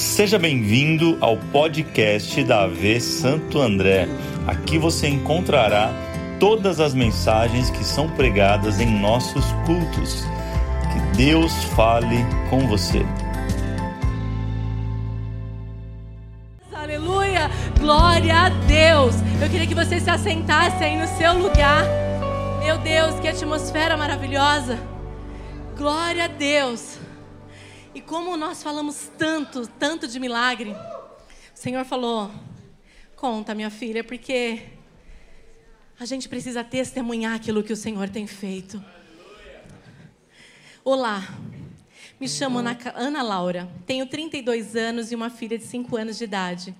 Seja bem-vindo ao podcast da AV Santo André. Aqui você encontrará todas as mensagens que são pregadas em nossos cultos. Que Deus fale com você. Aleluia! Glória a Deus! Eu queria que você se assentasse aí no seu lugar. Meu Deus, que atmosfera maravilhosa! Glória a Deus! E como nós falamos tanto, tanto de milagre, o Senhor falou: conta, minha filha, porque a gente precisa testemunhar aquilo que o Senhor tem feito. Olá, me chamo Ana, Laura, tenho 32 anos e uma filha de 5 anos de idade.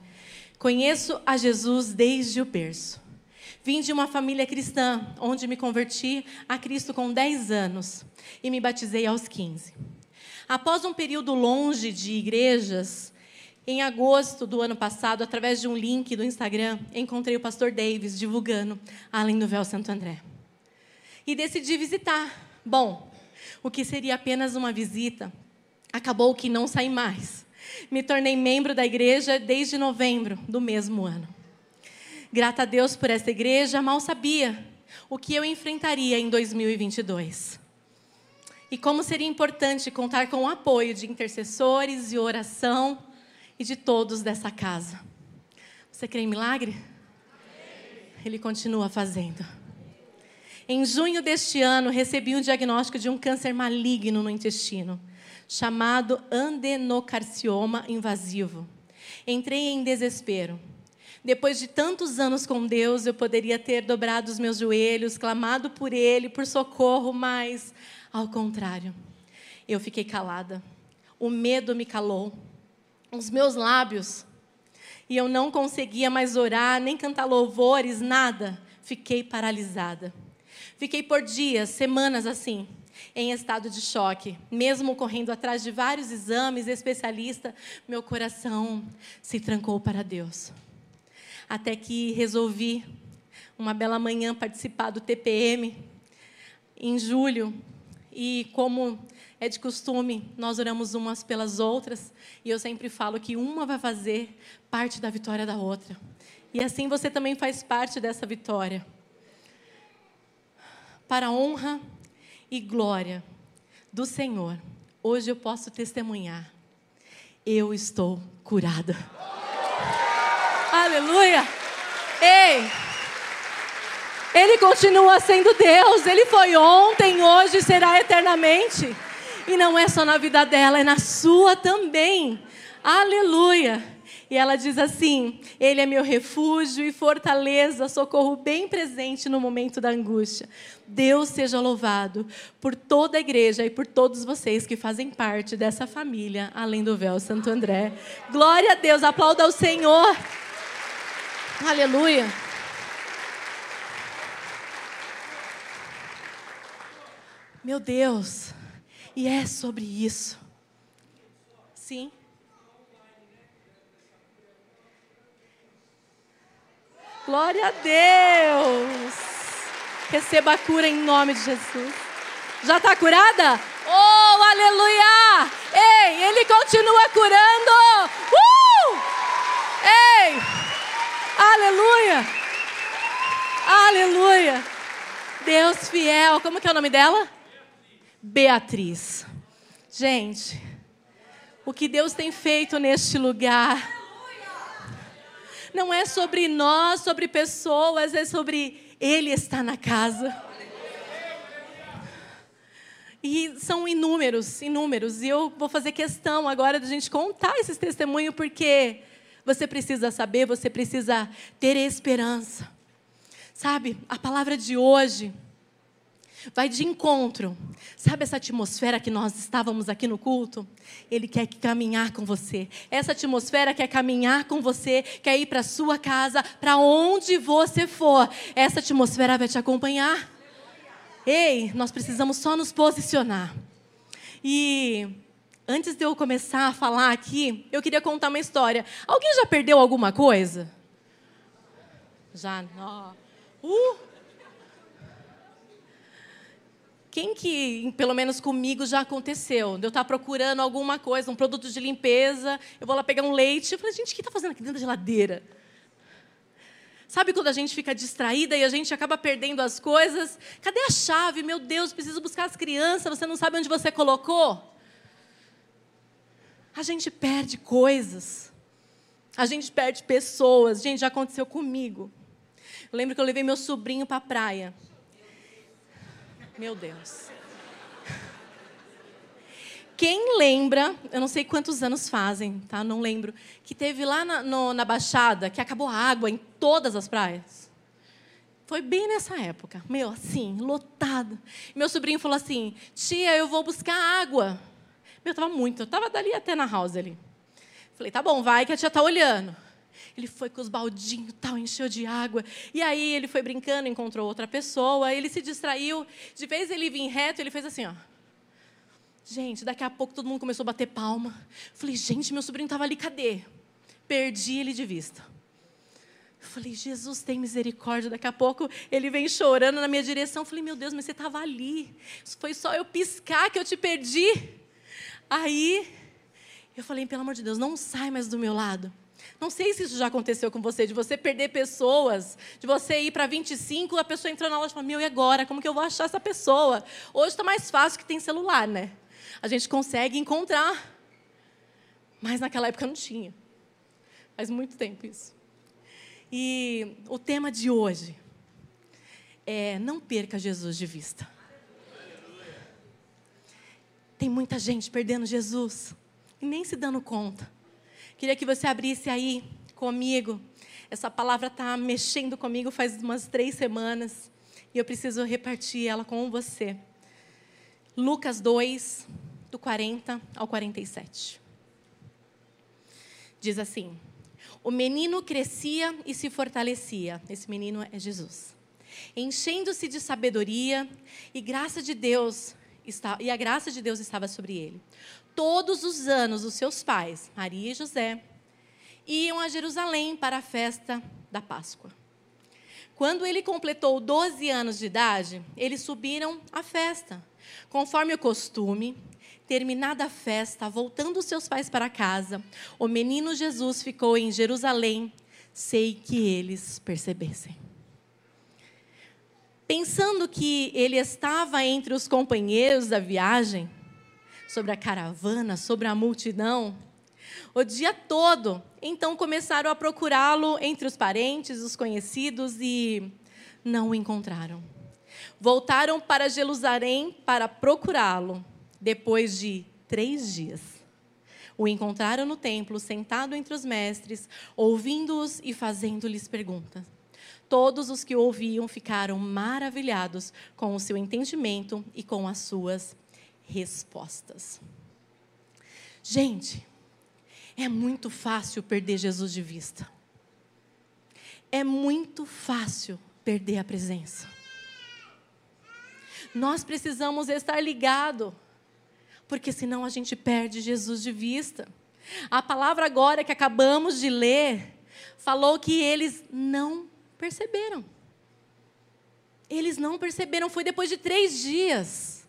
Conheço a Jesus desde o berço. Vim de uma família cristã, onde me converti a Cristo com 10 anos e me batizei aos 15. Após um período longe de igrejas, em agosto do ano passado, através de um link do Instagram, encontrei o pastor Davis divulgando Além do Véu Santo André. E decidi visitar. Bom, o que seria apenas uma visita, acabou que não saí mais. Me tornei membro da igreja desde novembro do mesmo ano. Grata a Deus por essa igreja, mal sabia o que eu enfrentaria em 2022 e como seria importante contar com o apoio de intercessores e oração e de todos dessa casa. Você crê em milagre? Ele continua fazendo. Em junho deste ano, recebi um diagnóstico de um câncer maligno no intestino, chamado adenocarcioma invasivo. Entrei em desespero. Depois de tantos anos com Deus, eu poderia ter dobrado os meus joelhos, clamado por Ele, por socorro, mas ao contrário, eu fiquei calada. O medo me calou. Os meus lábios. E eu não conseguia mais orar, nem cantar louvores, nada. Fiquei paralisada. Fiquei por dias, semanas assim, em estado de choque. Mesmo correndo atrás de vários exames, especialista, meu coração se trancou para Deus. Até que resolvi, uma bela manhã, participar do TPM. Em julho, e como é de costume, nós oramos umas pelas outras, e eu sempre falo que uma vai fazer parte da vitória da outra. E assim você também faz parte dessa vitória. Para honra e glória do Senhor, hoje eu posso testemunhar. Eu estou curada. Aleluia! Ei! Ele continua sendo Deus. Ele foi ontem, hoje e será eternamente. E não é só na vida dela, é na sua também. Aleluia. E ela diz assim: Ele é meu refúgio e fortaleza, socorro bem presente no momento da angústia. Deus seja louvado por toda a igreja e por todos vocês que fazem parte dessa família, além do véu Santo André. Glória a Deus, aplauda ao Senhor. Aleluia. Meu Deus, e é sobre isso. Sim. Glória a Deus. Receba a cura em nome de Jesus. Já está curada? Oh, aleluia! Ei, Ele continua curando. Uh! Ei! Aleluia! Aleluia! Deus fiel. Como que é o nome dela? Beatriz. Gente, o que Deus tem feito neste lugar não é sobre nós, sobre pessoas, é sobre Ele estar na casa. E são inúmeros, inúmeros. E eu vou fazer questão agora de a gente contar esses testemunhos, porque você precisa saber, você precisa ter esperança. Sabe, a palavra de hoje vai de encontro. Sabe essa atmosfera que nós estávamos aqui no culto? Ele quer caminhar com você. Essa atmosfera quer caminhar com você, quer ir para sua casa, para onde você for. Essa atmosfera vai te acompanhar. Ei, nós precisamos só nos posicionar. E antes de eu começar a falar aqui, eu queria contar uma história. Alguém já perdeu alguma coisa? Já, não. Uh! Quem que, pelo menos comigo, já aconteceu? Eu estar procurando alguma coisa, um produto de limpeza, eu vou lá pegar um leite. Eu falei, gente, o que está fazendo aqui dentro da geladeira? Sabe quando a gente fica distraída e a gente acaba perdendo as coisas? Cadê a chave? Meu Deus, preciso buscar as crianças, você não sabe onde você colocou? A gente perde coisas. A gente perde pessoas. Gente, já aconteceu comigo. Eu lembro que eu levei meu sobrinho para a praia. Meu Deus. Quem lembra, eu não sei quantos anos fazem, tá? Não lembro, que teve lá na, no, na Baixada que acabou a água em todas as praias? Foi bem nessa época. Meu, assim, lotado. Meu sobrinho falou assim: tia, eu vou buscar água. Meu, tava muito, eu tava dali até na house ali. Falei, tá bom, vai que a tia tá olhando. Ele foi com os baldinhos, tal, encheu de água. E aí ele foi brincando, encontrou outra pessoa, ele se distraiu. De vez ele vir reto, ele fez assim, ó. Gente, daqui a pouco todo mundo começou a bater palma. Falei, gente, meu sobrinho estava ali, cadê? Perdi ele de vista. Falei, Jesus tem misericórdia. Daqui a pouco ele vem chorando na minha direção. Falei, meu Deus, mas você estava ali. Foi só eu piscar que eu te perdi. Aí eu falei, pelo amor de Deus, não sai mais do meu lado. Não sei se isso já aconteceu com você, de você perder pessoas, de você ir para 25, a pessoa entrou na loja e falou, meu, e agora? Como que eu vou achar essa pessoa? Hoje está mais fácil que tem celular, né? A gente consegue encontrar. Mas naquela época não tinha. Faz muito tempo isso. E o tema de hoje é não perca Jesus de vista. Tem muita gente perdendo Jesus e nem se dando conta. Queria que você abrisse aí comigo. Essa palavra está mexendo comigo faz umas três semanas e eu preciso repartir ela com você. Lucas 2, do 40 ao 47. Diz assim: O menino crescia e se fortalecia. Esse menino é Jesus. Enchendo-se de sabedoria e graça de Deus e a graça de Deus estava sobre ele. Todos os anos, os seus pais, Maria e José, iam a Jerusalém para a festa da Páscoa. Quando ele completou 12 anos de idade, eles subiram à festa. Conforme o costume, terminada a festa, voltando seus pais para casa, o menino Jesus ficou em Jerusalém, sem que eles percebessem pensando que ele estava entre os companheiros da viagem, sobre a caravana, sobre a multidão, o dia todo. Então começaram a procurá-lo entre os parentes, os conhecidos e não o encontraram. Voltaram para Jerusalém para procurá-lo. Depois de três dias, o encontraram no templo, sentado entre os mestres, ouvindo-os e fazendo-lhes perguntas. Todos os que o ouviam ficaram maravilhados com o seu entendimento e com as suas respostas. Gente, é muito fácil perder Jesus de vista. É muito fácil perder a presença. Nós precisamos estar ligado, porque senão a gente perde Jesus de vista. A palavra agora que acabamos de ler falou que eles não perceberam. Eles não perceberam, foi depois de três dias.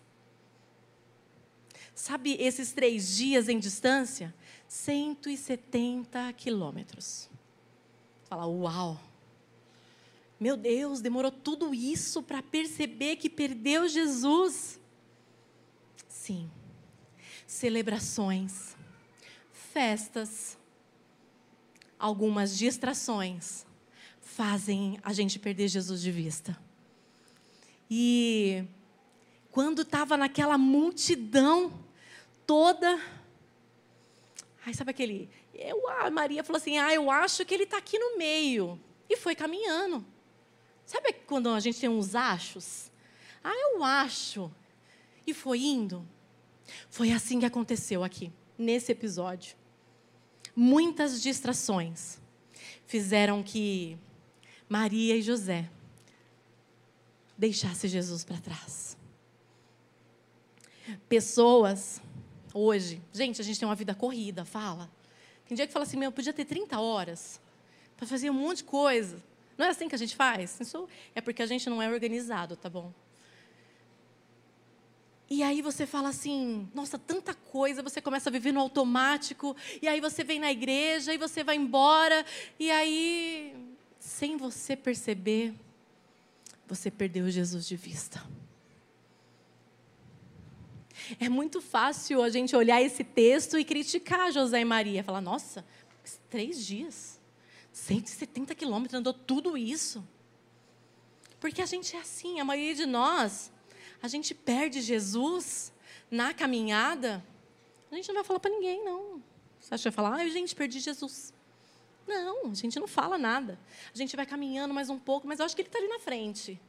Sabe esses três dias em distância? 170 quilômetros. Fala, uau! Meu Deus, demorou tudo isso para perceber que perdeu Jesus. Sim, celebrações, festas, algumas distrações fazem a gente perder Jesus de vista. E quando estava naquela multidão toda, ai, sabe aquele? Eu, a Maria falou assim: ah, eu acho que ele está aqui no meio. E foi caminhando. Sabe quando a gente tem uns achos? Ah, eu acho. E foi indo. Foi assim que aconteceu aqui, nesse episódio. Muitas distrações fizeram que Maria e José deixasse Jesus para trás. Pessoas, hoje, gente, a gente tem uma vida corrida, fala. Tem dia que fala assim, meu, eu podia ter 30 horas para fazer um monte de coisa. Não é assim que a gente faz? Isso é porque a gente não é organizado, tá bom? E aí você fala assim, nossa, tanta coisa, você começa a viver no automático, e aí você vem na igreja, e você vai embora, e aí, sem você perceber, você perdeu Jesus de vista. É muito fácil a gente olhar esse texto e criticar José e Maria, falar, nossa, três dias, 170 quilômetros, andou tudo isso. Porque a gente é assim, a maioria de nós, a gente perde Jesus na caminhada, a gente não vai falar para ninguém, não. Você acha que vai falar, ai, gente, perdi Jesus. Não, a gente não fala nada. A gente vai caminhando mais um pouco, mas eu acho que ele está ali na frente.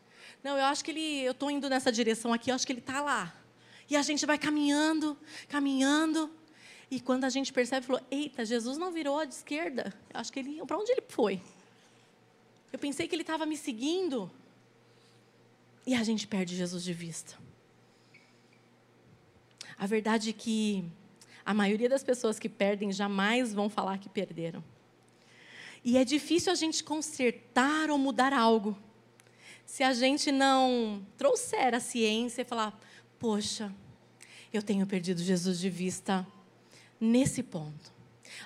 Não, eu acho que ele, eu estou indo nessa direção aqui, eu acho que ele está lá. E a gente vai caminhando, caminhando. E quando a gente percebe, falou: Eita, Jesus não virou à esquerda. Acho que ele. Para onde ele foi? Eu pensei que ele estava me seguindo. E a gente perde Jesus de vista. A verdade é que a maioria das pessoas que perdem jamais vão falar que perderam. E é difícil a gente consertar ou mudar algo se a gente não trouxer a ciência e falar: poxa, eu tenho perdido Jesus de vista nesse ponto.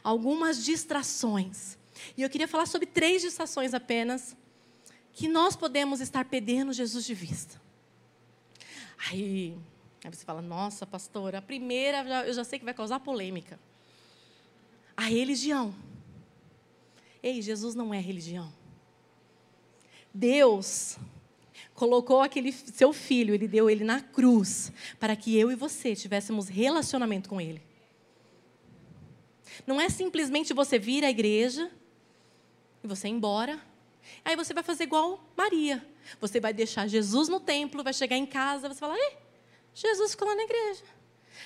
Algumas distrações. E eu queria falar sobre três distrações apenas que nós podemos estar perdendo Jesus de vista. Aí, aí você fala, nossa, pastora, a primeira eu já sei que vai causar polêmica. A religião. Ei, Jesus não é religião. Deus colocou aquele seu filho, ele deu ele na cruz, para que eu e você tivéssemos relacionamento com ele. Não é simplesmente você vir à igreja e você ir embora Aí você vai fazer igual Maria. Você vai deixar Jesus no templo, vai chegar em casa, você fala, ei, Jesus ficou lá na igreja.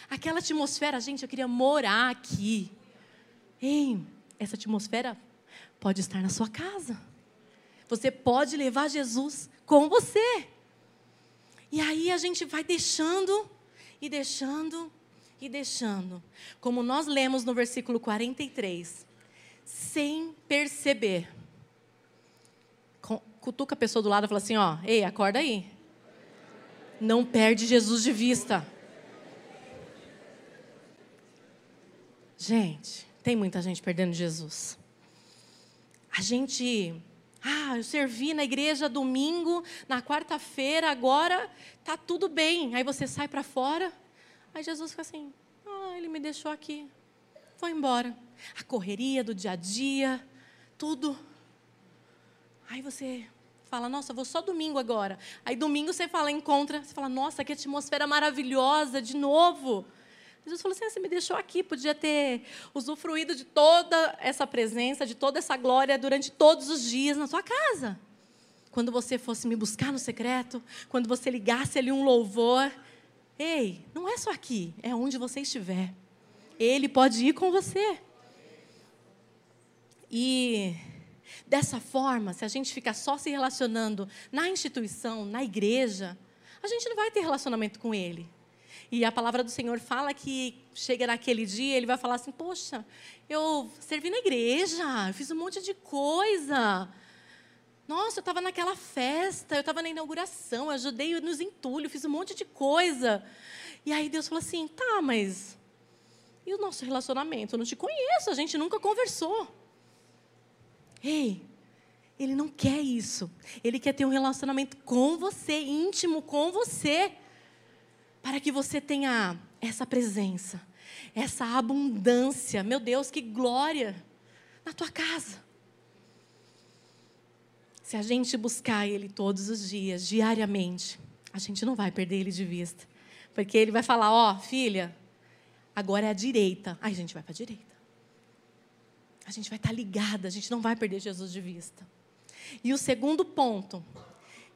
Aquela atmosfera, gente, eu queria morar aqui. Ei, essa atmosfera pode estar na sua casa. Você pode levar Jesus com você. E aí a gente vai deixando e deixando e deixando. Como nós lemos no versículo 43, sem perceber cutuca a pessoa do lado e fala assim: ó, ei, acorda aí. Não perde Jesus de vista. Gente, tem muita gente perdendo Jesus. A gente, ah, eu servi na igreja domingo, na quarta-feira, agora tá tudo bem. Aí você sai para fora, aí Jesus fica assim: ah, ele me deixou aqui, foi embora. A correria do dia a dia, tudo. Aí você fala, nossa, vou só domingo agora. Aí domingo você fala, encontra, você fala, nossa, que atmosfera maravilhosa, de novo. Jesus falou assim: ah, você me deixou aqui, podia ter usufruído de toda essa presença, de toda essa glória durante todos os dias na sua casa. Quando você fosse me buscar no secreto, quando você ligasse ali um louvor. Ei, não é só aqui, é onde você estiver. Ele pode ir com você. E Dessa forma, se a gente ficar só se relacionando na instituição, na igreja, a gente não vai ter relacionamento com Ele. E a palavra do Senhor fala que chega naquele dia, ele vai falar assim: Poxa, eu servi na igreja, eu fiz um monte de coisa. Nossa, eu estava naquela festa, eu estava na inauguração, eu ajudei nos entulhos, fiz um monte de coisa. E aí Deus falou assim: Tá, mas e o nosso relacionamento? Eu não te conheço, a gente nunca conversou. Ei, ele não quer isso. Ele quer ter um relacionamento com você, íntimo com você, para que você tenha essa presença, essa abundância. Meu Deus, que glória na tua casa. Se a gente buscar Ele todos os dias, diariamente, a gente não vai perder Ele de vista. Porque Ele vai falar: Ó, oh, filha, agora é a direita. Aí a gente vai para a direita a gente vai estar ligada, a gente não vai perder Jesus de vista. E o segundo ponto,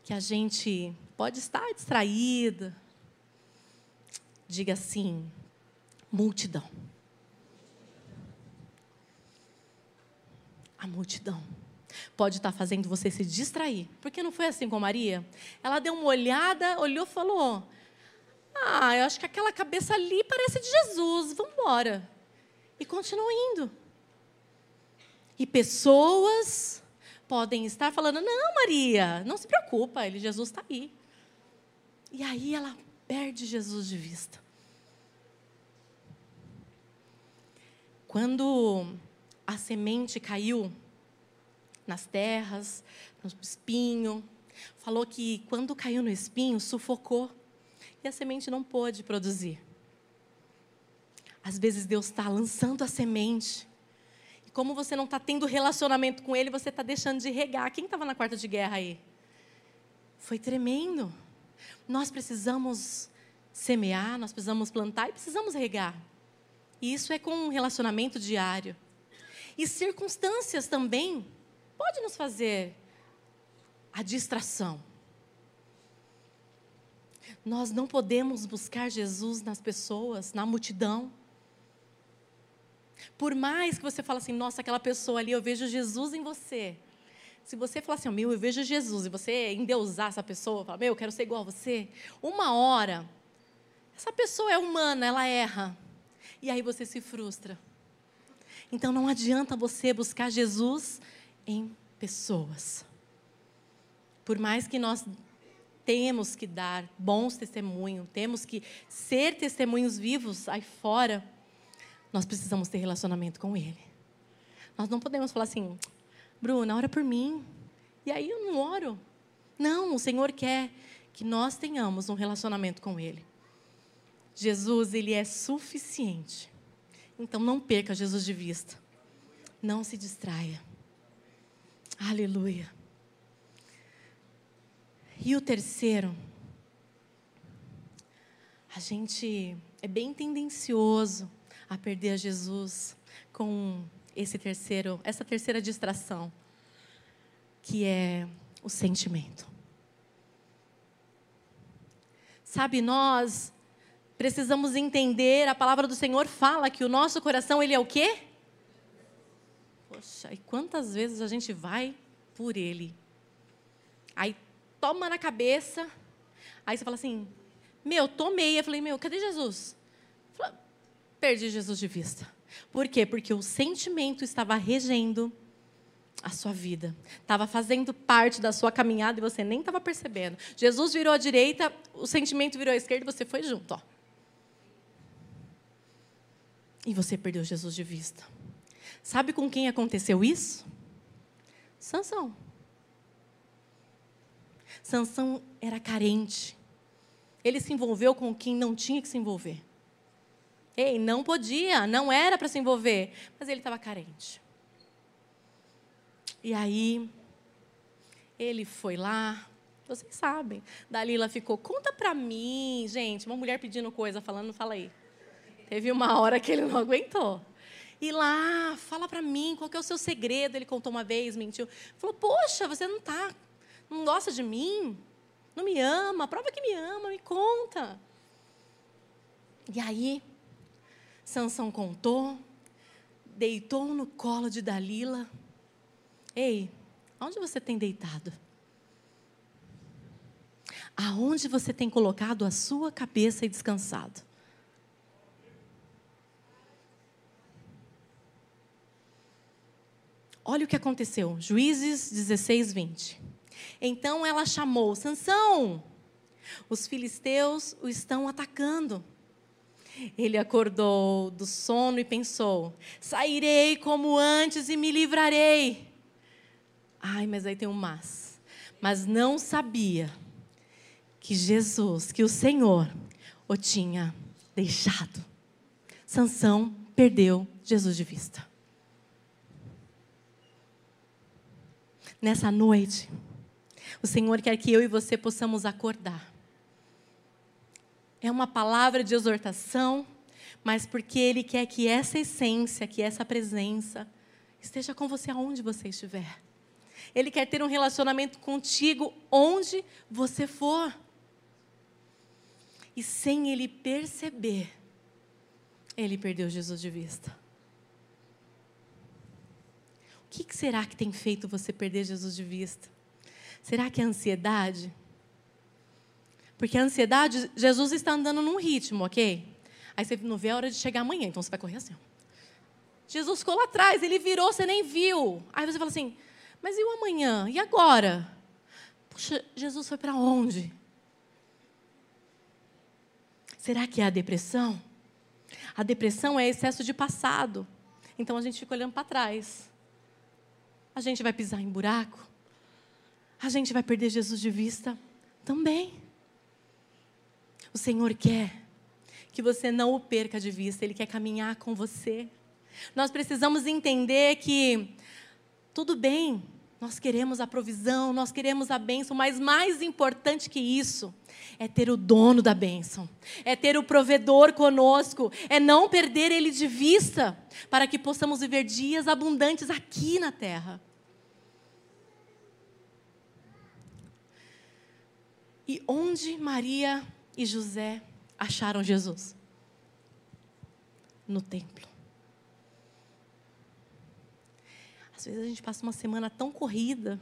que a gente pode estar distraída, diga assim: multidão. A multidão pode estar fazendo você se distrair. Porque não foi assim com Maria? Ela deu uma olhada, olhou e falou: Ah, eu acho que aquela cabeça ali parece de Jesus, vamos embora. E continuou indo. E pessoas podem estar falando: Não, Maria, não se preocupa, ele, Jesus está aí. E aí ela perde Jesus de vista. Quando a semente caiu nas terras, no espinho, falou que quando caiu no espinho, sufocou e a semente não pôde produzir. Às vezes Deus está lançando a semente. E como você não está tendo relacionamento com Ele, você está deixando de regar. Quem estava na quarta de guerra aí? Foi tremendo. Nós precisamos semear, nós precisamos plantar e precisamos regar. E isso é com um relacionamento diário. E circunstâncias também pode nos fazer a distração. Nós não podemos buscar Jesus nas pessoas, na multidão. Por mais que você fale assim, nossa, aquela pessoa ali, eu vejo Jesus em você. Se você falar assim, meu, eu vejo Jesus, e você endeusar essa pessoa, falar, meu, eu quero ser igual a você, uma hora, essa pessoa é humana, ela erra. E aí você se frustra. Então não adianta você buscar Jesus em pessoas. Por mais que nós temos que dar bons testemunhos, temos que ser testemunhos vivos aí fora, nós precisamos ter relacionamento com Ele. Nós não podemos falar assim, Bruna, ora por mim. E aí eu não oro. Não, o Senhor quer que nós tenhamos um relacionamento com Ele. Jesus, Ele é suficiente. Então não perca Jesus de vista. Não se distraia. Aleluia. E o terceiro, a gente é bem tendencioso a perder a Jesus com esse terceiro, essa terceira distração, que é o sentimento. Sabe, nós precisamos entender, a palavra do Senhor fala que o nosso coração, ele é o quê? Poxa, e quantas vezes a gente vai por ele? Aí toma na cabeça. Aí você fala assim: Meu, tomei. Eu falei: Meu, cadê Jesus? Falei, Perdi Jesus de vista. Por quê? Porque o sentimento estava regendo a sua vida. Estava fazendo parte da sua caminhada e você nem estava percebendo. Jesus virou à direita, o sentimento virou à esquerda e você foi junto. Ó. E você perdeu Jesus de vista. Sabe com quem aconteceu isso? Sansão. Sansão era carente. Ele se envolveu com quem não tinha que se envolver. Ei, não podia, não era para se envolver, mas ele estava carente. E aí, ele foi lá, vocês sabem. Dalila ficou, conta para mim, gente, uma mulher pedindo coisa, falando, fala aí. Teve uma hora que ele não aguentou. E lá, fala para mim, qual que é o seu segredo? Ele contou uma vez, mentiu. Falou, poxa, você não tá não gosta de mim? Não me ama? Prova que me ama, me conta. E aí, Sansão contou, deitou no colo de Dalila. Ei, onde você tem deitado? Aonde você tem colocado a sua cabeça e descansado? Olha o que aconteceu. Juízes 16, 20. Então ela chamou: Sansão, os filisteus o estão atacando. Ele acordou do sono e pensou: sairei como antes e me livrarei. Ai, mas aí tem um mas. Mas não sabia que Jesus, que o Senhor, o tinha deixado. Sansão perdeu Jesus de vista. Nessa noite, o Senhor quer que eu e você possamos acordar. É uma palavra de exortação, mas porque Ele quer que essa essência, que essa presença, esteja com você aonde você estiver. Ele quer ter um relacionamento contigo onde você for. E sem ele perceber, ele perdeu Jesus de vista. Que será que tem feito você perder Jesus de vista? Será que é ansiedade? Porque a ansiedade, Jesus está andando num ritmo, ok? Aí você não vê a hora de chegar amanhã, então você vai correr assim. Jesus ficou lá atrás, ele virou, você nem viu. Aí você fala assim, mas e o amanhã? E agora? Puxa, Jesus foi para onde? Será que é a depressão? A depressão é excesso de passado. Então a gente fica olhando para trás. A gente vai pisar em buraco. A gente vai perder Jesus de vista também. O Senhor quer que você não o perca de vista, Ele quer caminhar com você. Nós precisamos entender que tudo bem, nós queremos a provisão, nós queremos a bênção, mas mais importante que isso é ter o dono da bênção, é ter o provedor conosco, é não perder ele de vista, para que possamos viver dias abundantes aqui na terra. E onde Maria e José acharam Jesus? No templo. Às vezes a gente passa uma semana tão corrida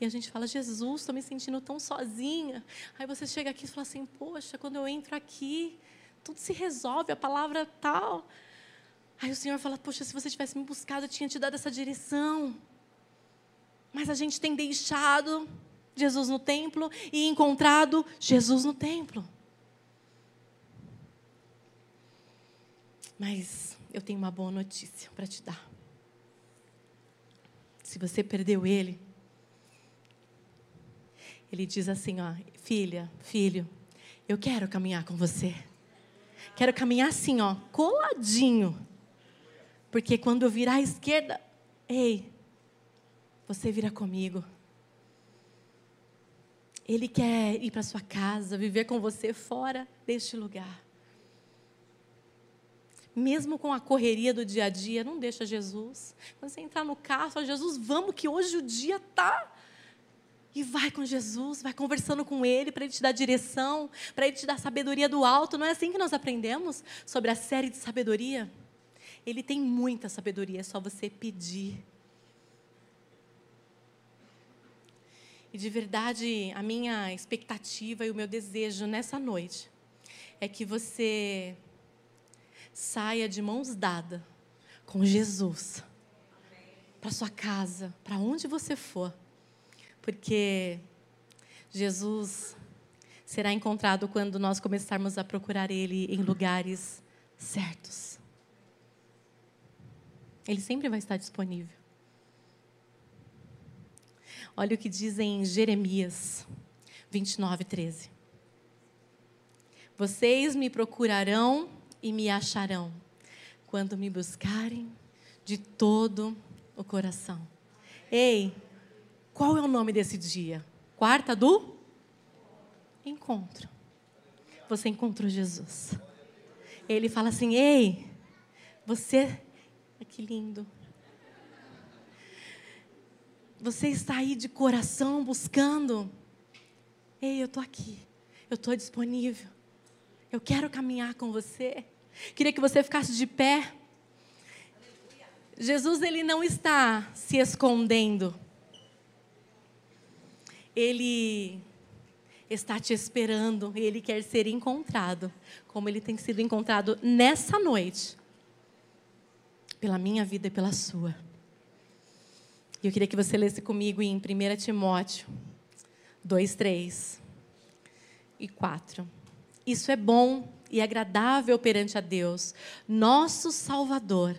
e a gente fala, Jesus, estou me sentindo tão sozinha. Aí você chega aqui e fala assim, poxa, quando eu entro aqui, tudo se resolve, a palavra tal. Aí o Senhor fala, poxa, se você tivesse me buscado, eu tinha te dado essa direção. Mas a gente tem deixado Jesus no templo e encontrado Jesus no templo. Mas eu tenho uma boa notícia para te dar. Se você perdeu ele, ele diz assim, ó, filha, filho, eu quero caminhar com você. Quero caminhar assim, ó, coladinho. Porque quando eu virar à esquerda, ei, você vira comigo. Ele quer ir para sua casa, viver com você fora deste lugar. Mesmo com a correria do dia a dia, não deixa Jesus. Quando você entrar no carro, fala, Jesus, vamos que hoje o dia tá. E vai com Jesus, vai conversando com Ele para Ele te dar direção, para Ele te dar sabedoria do alto. Não é assim que nós aprendemos sobre a série de sabedoria? Ele tem muita sabedoria, é só você pedir. E de verdade, a minha expectativa e o meu desejo nessa noite é que você saia de mãos dadas com Jesus para sua casa, para onde você for, porque Jesus será encontrado quando nós começarmos a procurar Ele em lugares certos. Ele sempre vai estar disponível. Olha o que diz em Jeremias 29, 13. Vocês me procurarão e me acharão quando me buscarem de todo o coração. Ei, qual é o nome desse dia? Quarta do encontro. Você encontrou Jesus. Ele fala assim: Ei, você. Que lindo. Você está aí de coração buscando. Ei, eu estou aqui. Eu estou disponível. Eu quero caminhar com você. Queria que você ficasse de pé. Jesus ele não está se escondendo. Ele está te esperando, ele quer ser encontrado, como ele tem sido encontrado nessa noite, pela minha vida e pela sua. E eu queria que você lesse comigo em 1 Timóteo 2, 3 e 4. Isso é bom e agradável perante a Deus, nosso Salvador,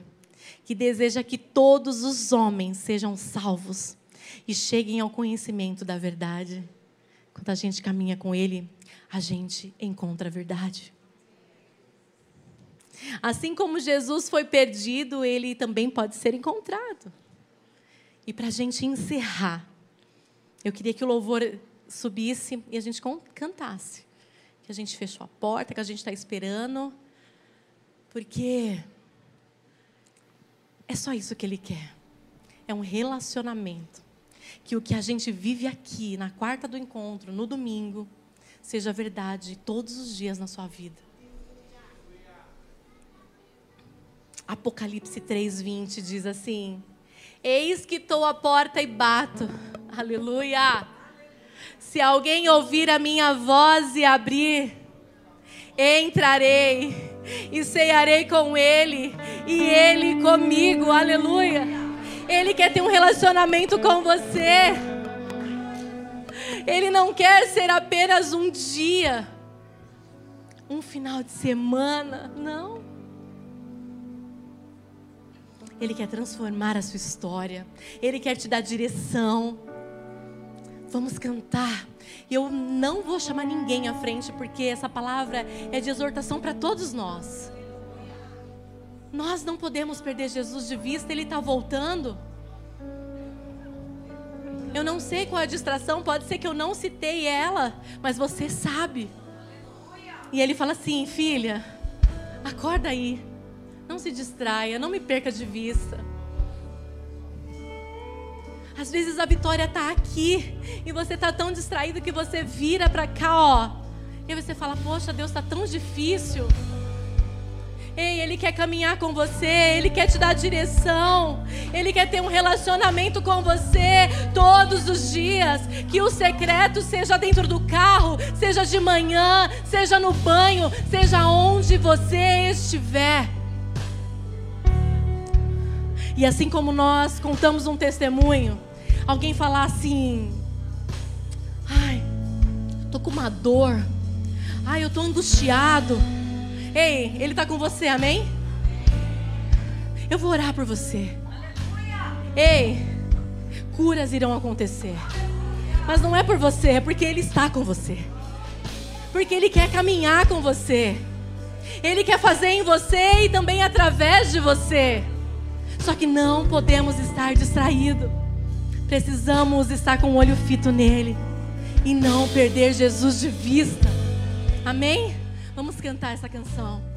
que deseja que todos os homens sejam salvos e cheguem ao conhecimento da verdade. Quando a gente caminha com Ele, a gente encontra a verdade. Assim como Jesus foi perdido, ele também pode ser encontrado. E para a gente encerrar, eu queria que o louvor subisse e a gente cantasse que a gente fechou a porta, que a gente está esperando, porque é só isso que Ele quer. É um relacionamento. Que o que a gente vive aqui, na quarta do encontro, no domingo, seja verdade todos os dias na sua vida. Apocalipse 3:20 diz assim: Eis que estou à porta e bato. Aleluia! Se alguém ouvir a minha voz e abrir, entrarei e cearei com ele e ele comigo. Aleluia. Ele quer ter um relacionamento com você. Ele não quer ser apenas um dia um final de semana. Não. Ele quer transformar a sua história. Ele quer te dar direção. Vamos cantar. Eu não vou chamar ninguém à frente, porque essa palavra é de exortação para todos nós. Nós não podemos perder Jesus de vista, Ele está voltando. Eu não sei qual é a distração, pode ser que eu não citei ela, mas você sabe. E ele fala assim: filha, acorda aí, não se distraia, não me perca de vista. Às vezes a vitória está aqui e você está tão distraído que você vira para cá, ó. E você fala: Poxa, Deus está tão difícil. Ei, Ele quer caminhar com você, Ele quer te dar direção, Ele quer ter um relacionamento com você todos os dias. Que o secreto seja dentro do carro, seja de manhã, seja no banho, seja onde você estiver. E assim como nós contamos um testemunho, alguém falar assim: ai, tô com uma dor, ai, eu tô angustiado. Ei, Ele está com você, amém? Eu vou orar por você. Ei, curas irão acontecer. Mas não é por você, é porque Ele está com você. Porque Ele quer caminhar com você. Ele quer fazer em você e também através de você. Só que não podemos estar distraídos. Precisamos estar com o olho fito nele e não perder Jesus de vista. Amém? Vamos cantar essa canção.